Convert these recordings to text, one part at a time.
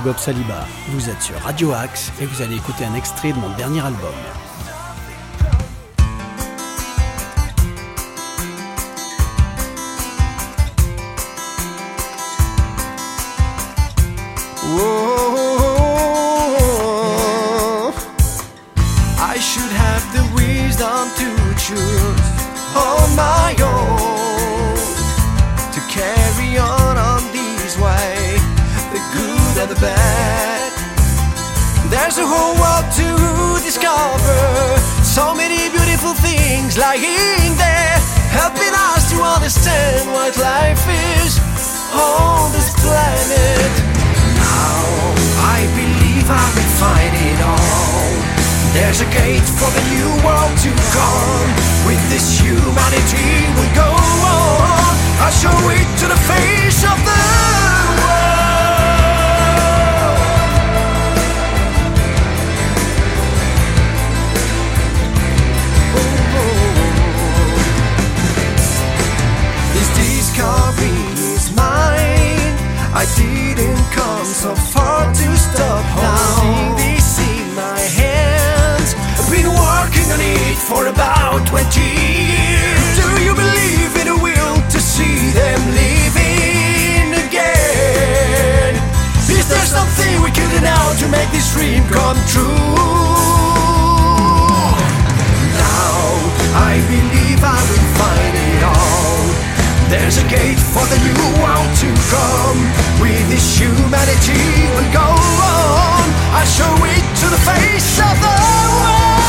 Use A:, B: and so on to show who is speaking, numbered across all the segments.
A: Bob Saliba. Vous êtes sur Radio Axe et vous allez écouter un extrait de mon dernier album.
B: There's a whole world to discover, so many beautiful things lying there, helping us to understand what life is on this planet. Now I believe I will find it all. There's There's a gate for the new world to come. With this humanity we go on. I show it to the face of the is mine. I didn't come so far to stop holding oh. this in my hands. I've been working on it for about 20 years. Do you believe in a will to see them living again? Is there something we could do now to make this dream come true? Now I believe I will find it. There's a gate for the new world to come. With this humanity will go on. I show it to the face of the world.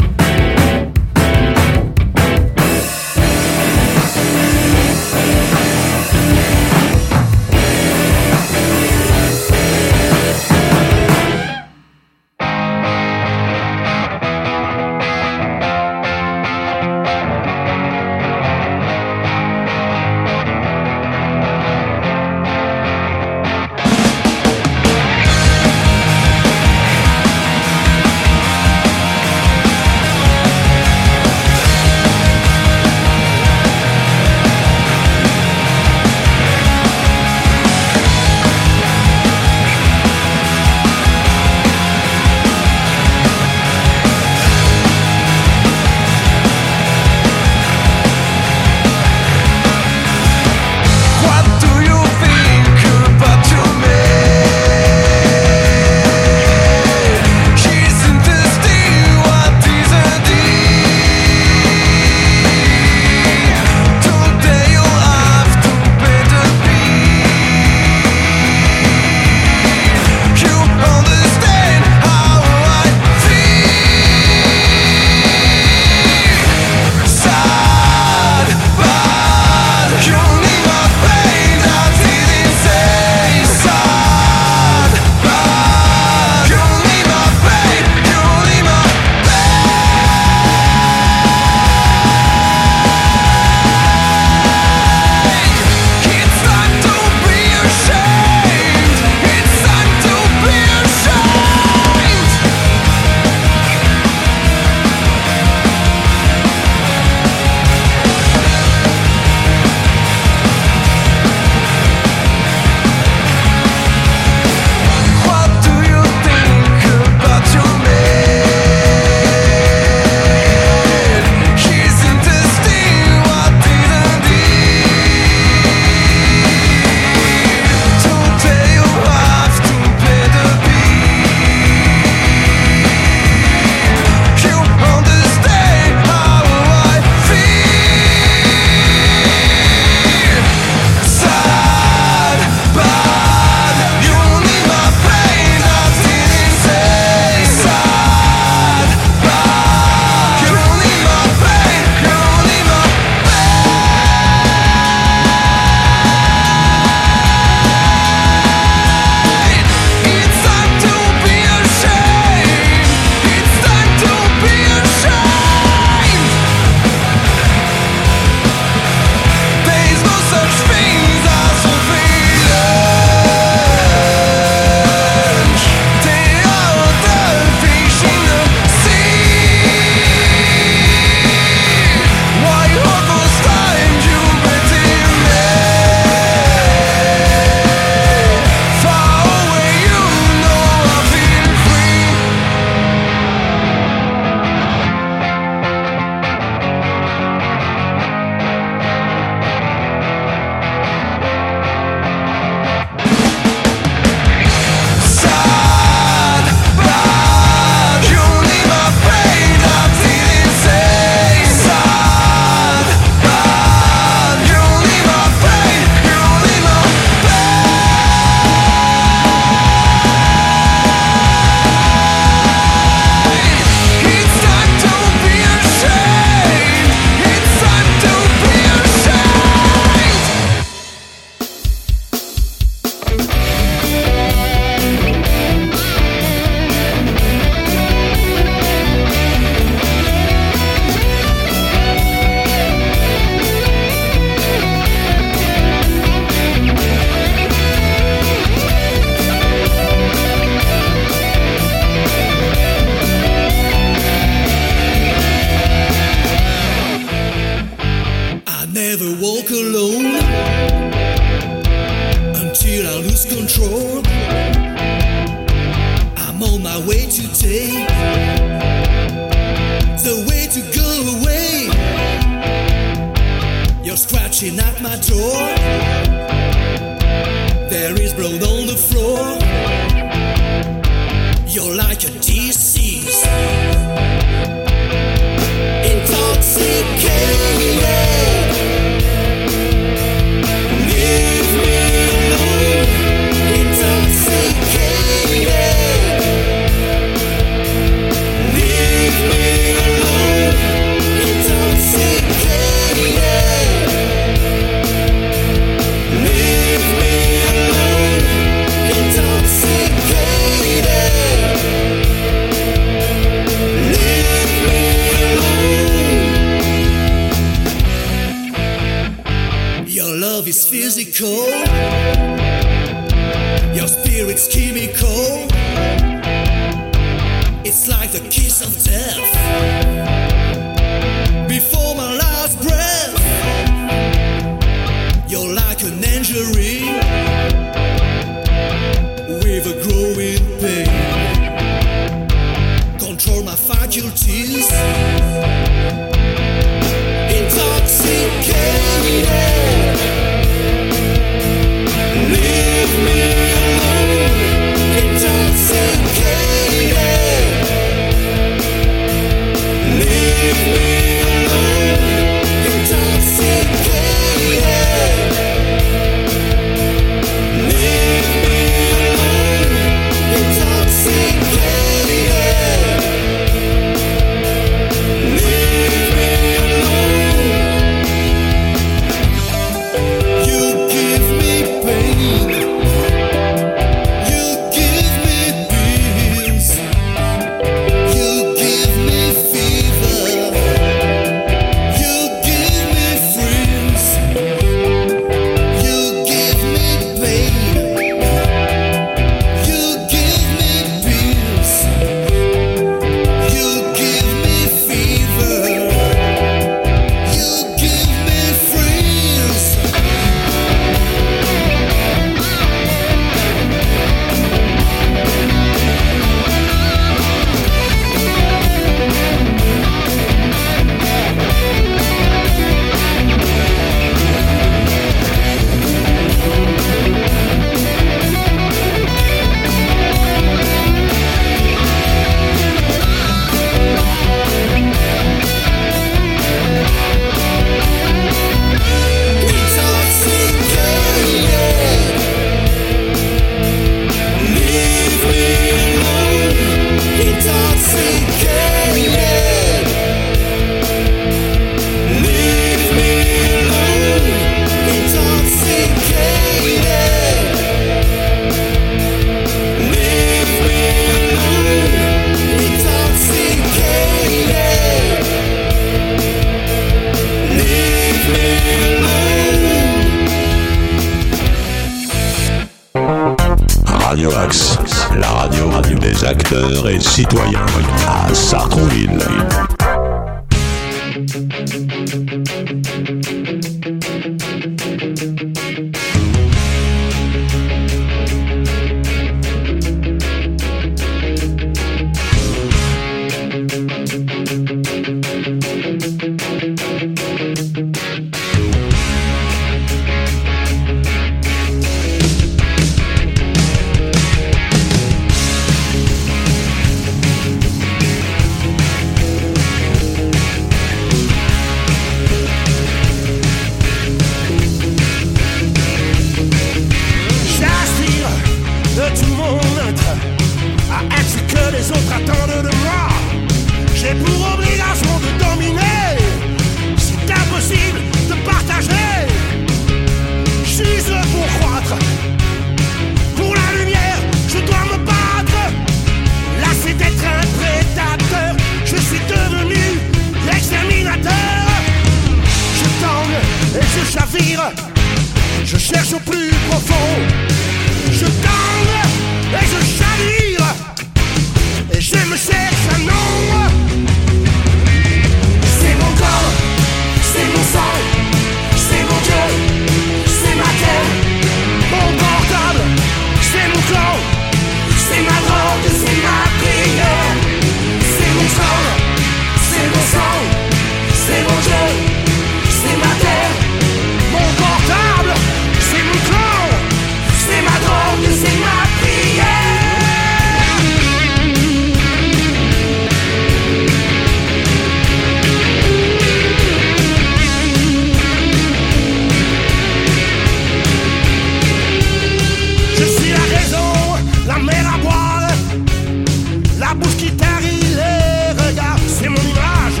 C: bouche qui tarit les regards. C'est mon image,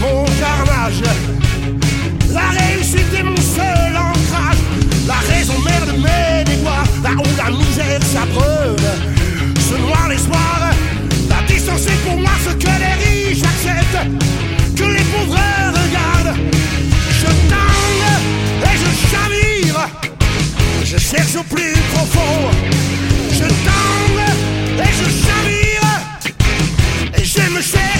C: mon carnage. La réussite est mon seul ancrage. La raison merde mes déboires. Là où la misère ça brûle, ce noir l'espoir. La distance est pour moi ce que les riches acceptent, que les pauvres regardent. Je tangue et je chavire. Je cherche au plus profond. Et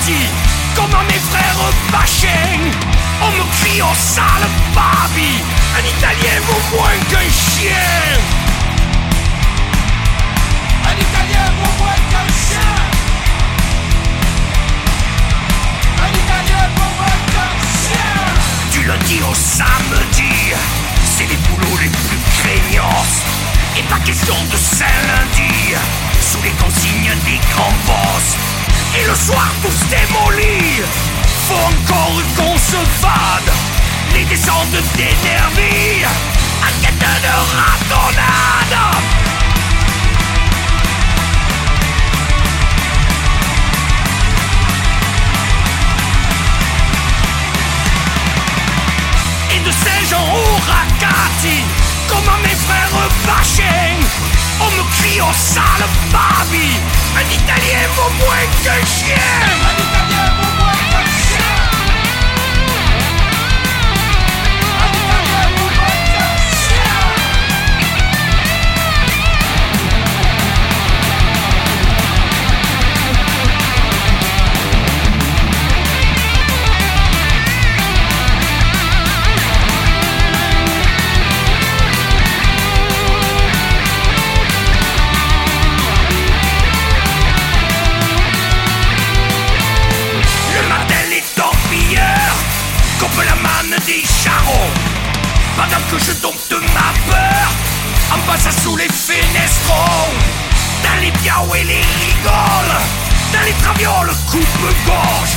D: Racati, comme à mes frères Bachin. On me crie au sale babi, un Italien vaut moins qu'un chien. Un Italien vaut moins qu'un chien. Un Italien vaut moins qu'un chien. Du lundi au samedi, c'est les boulots les plus craignos. Et pas question de Saint-Lundi, sous les consignes des grands boss. Et le soir tous démolis, faut encore qu'on se fade. Les descentes d'énergie, à tête de ratonnade. et de Saint-Jean au Racati, comme à mes frères Bachin. On me crie au sale babi, un Italien vaut moins qu'un chien. Un
E: Italien
D: Pendant que je dompte ma peur en passant sous les fenestrons. Dans les biaux et les rigoles, dans les travioles coupe-gorge.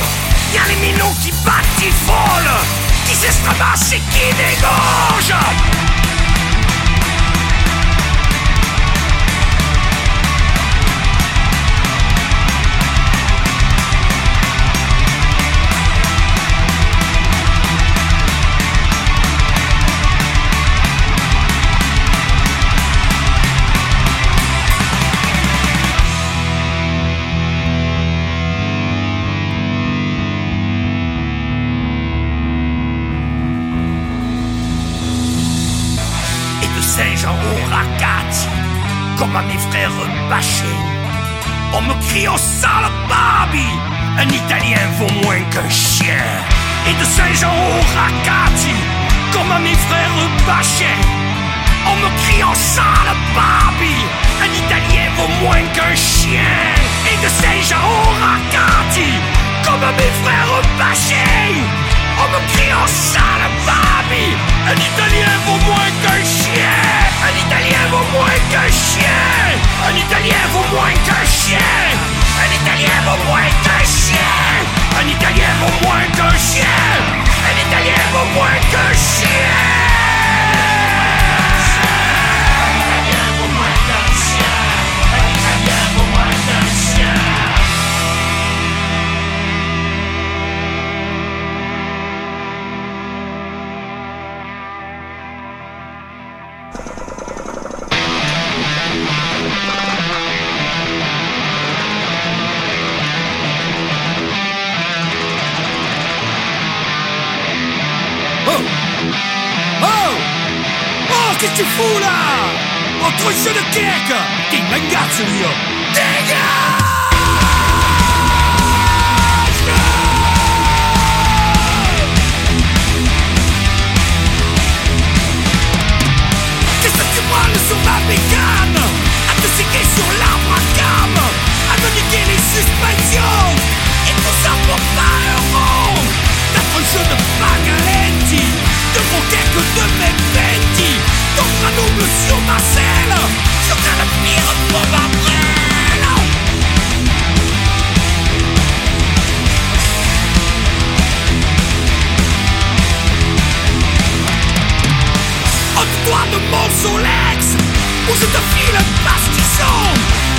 D: Y'a les minots qui batifolent, qui s'estramassent et qui dégorgent. Comme à mes frères Bachin. On me crie au sale babi, un Italien vaut moins qu'un chien. Et de Saint-Jean au Racati, comme à mes frères Bachin. On me crie au sale babi, un Italien vaut moins qu'un chien. Et de Saint-Jean au Racati, comme à mes frères Bachin. On me crie au sale babi, un Italien vaut moins qu'un chien. Un Italien vaut moins qu'un chien. Un Italien vaut moins qu'un chien. Un Italien vaut moins qu'un chien. Un Italien vaut moins qu'un chien. Un Italien vaut moins qu'un chien. Tu fous là Oh, truscio de cake Ti mangazzo io branles sur ma À te sur l'arbre à À les suspensions Et tout ça pour pas un un jeu de De Mon quelques de mes vêtis Tendre un double sur ma selle Sur un avenir pour ma brêle Ôte-toi de mon Solex Où je te file pastisson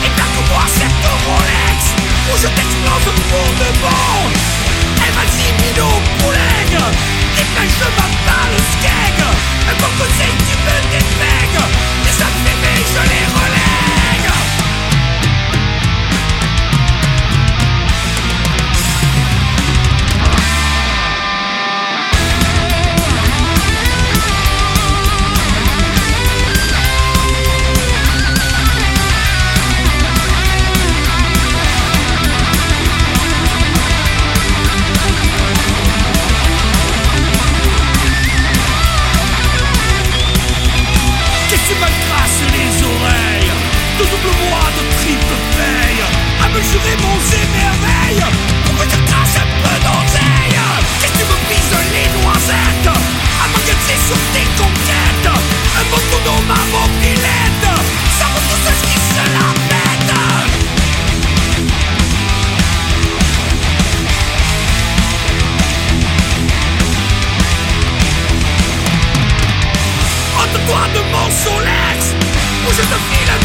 D: Et plaque-moi cette Rolex Où je t'explose pour de bon. Et vas-y pas le skeg. Un bon conseil tu me dépègues Les je les relève on s'émerveille Pour que tu craches un peu d'oseille. Que tu me pises les noisettes. À moins que tu sur tes conquêtes. Un mot tout dans ma mobilette. Ça vaut tous ceux qui se la mettent Entre toi de mon solex Où je te file un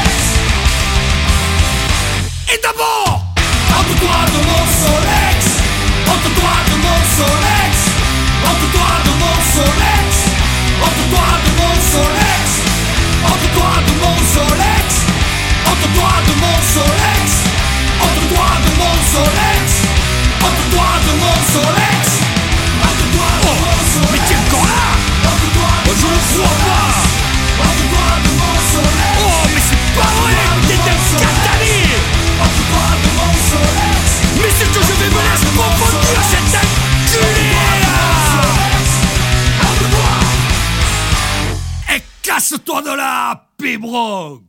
D: Solex Entre de mon Mais t'es là Je ne crois de la pibrogue.